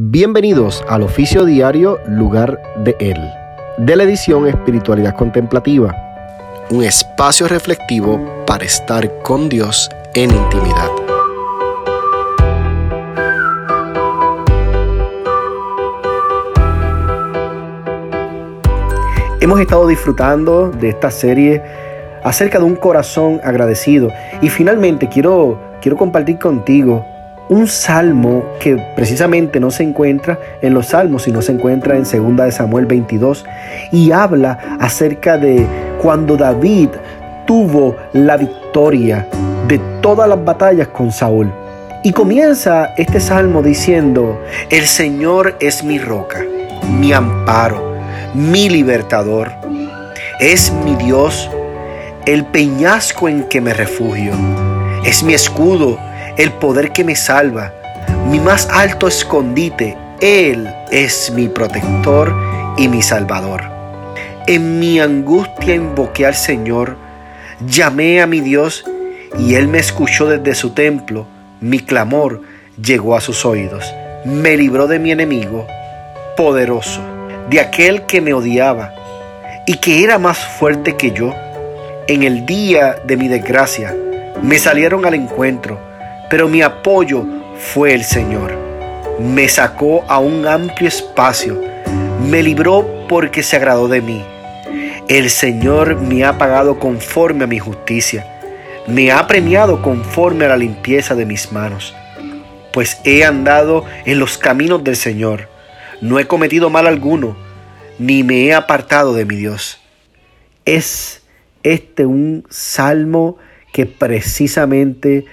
Bienvenidos al oficio diario Lugar de Él, de la edición Espiritualidad Contemplativa, un espacio reflectivo para estar con Dios en intimidad. Hemos estado disfrutando de esta serie acerca de un corazón agradecido y finalmente quiero, quiero compartir contigo un salmo que precisamente no se encuentra en los salmos, sino se encuentra en 2 de Samuel 22 y habla acerca de cuando David tuvo la victoria de todas las batallas con Saúl. Y comienza este salmo diciendo, el Señor es mi roca, mi amparo, mi libertador, es mi Dios, el peñasco en que me refugio, es mi escudo el poder que me salva, mi más alto escondite. Él es mi protector y mi salvador. En mi angustia invoqué al Señor, llamé a mi Dios y Él me escuchó desde su templo. Mi clamor llegó a sus oídos. Me libró de mi enemigo poderoso, de aquel que me odiaba y que era más fuerte que yo. En el día de mi desgracia me salieron al encuentro pero mi apoyo fue el Señor. Me sacó a un amplio espacio, me libró porque se agradó de mí. El Señor me ha pagado conforme a mi justicia, me ha premiado conforme a la limpieza de mis manos, pues he andado en los caminos del Señor, no he cometido mal alguno, ni me he apartado de mi Dios. Es este un salmo que precisamente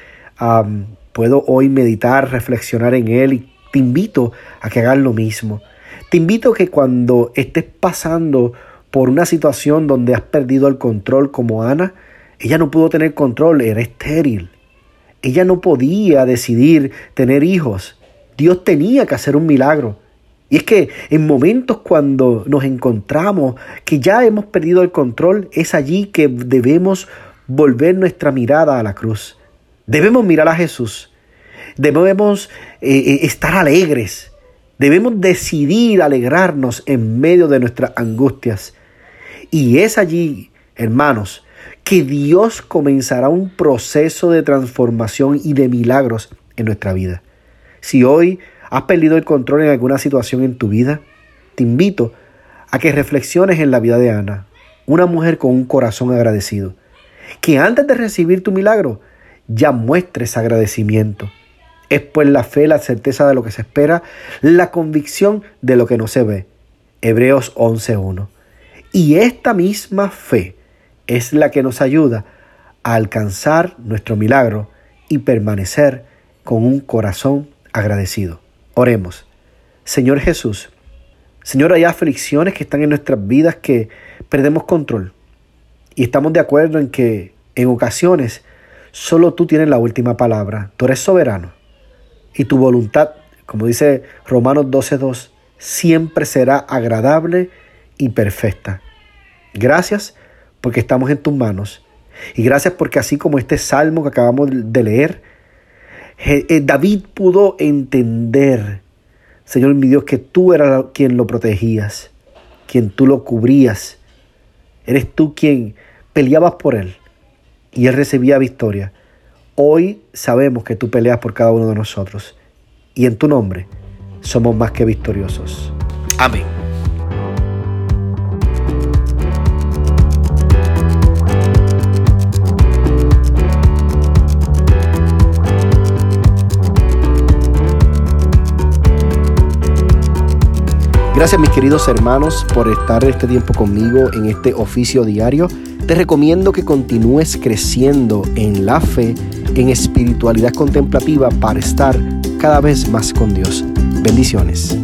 puedo hoy meditar, reflexionar en él y te invito a que hagas lo mismo. Te invito a que cuando estés pasando por una situación donde has perdido el control como Ana, ella no pudo tener control, era estéril. Ella no podía decidir tener hijos. Dios tenía que hacer un milagro. Y es que en momentos cuando nos encontramos que ya hemos perdido el control, es allí que debemos volver nuestra mirada a la cruz. Debemos mirar a Jesús. Debemos eh, eh, estar alegres. Debemos decidir alegrarnos en medio de nuestras angustias. Y es allí, hermanos, que Dios comenzará un proceso de transformación y de milagros en nuestra vida. Si hoy has perdido el control en alguna situación en tu vida, te invito a que reflexiones en la vida de Ana, una mujer con un corazón agradecido, que antes de recibir tu milagro, ya muestres agradecimiento. Es pues la fe, la certeza de lo que se espera, la convicción de lo que no se ve. Hebreos 11.1. Y esta misma fe es la que nos ayuda a alcanzar nuestro milagro y permanecer con un corazón agradecido. Oremos. Señor Jesús, Señor, hay aflicciones que están en nuestras vidas que perdemos control. Y estamos de acuerdo en que en ocasiones Solo tú tienes la última palabra. Tú eres soberano. Y tu voluntad, como dice Romanos 12.2, siempre será agradable y perfecta. Gracias porque estamos en tus manos. Y gracias porque así como este salmo que acabamos de leer, eh, David pudo entender, Señor mi Dios, que tú eras quien lo protegías, quien tú lo cubrías. Eres tú quien peleabas por él y Él recibía victoria. Hoy sabemos que tú peleas por cada uno de nosotros y en tu nombre somos más que victoriosos. Amén. Gracias mis queridos hermanos por estar este tiempo conmigo en este oficio diario. Te recomiendo que continúes creciendo en la fe, en espiritualidad contemplativa para estar cada vez más con Dios. Bendiciones.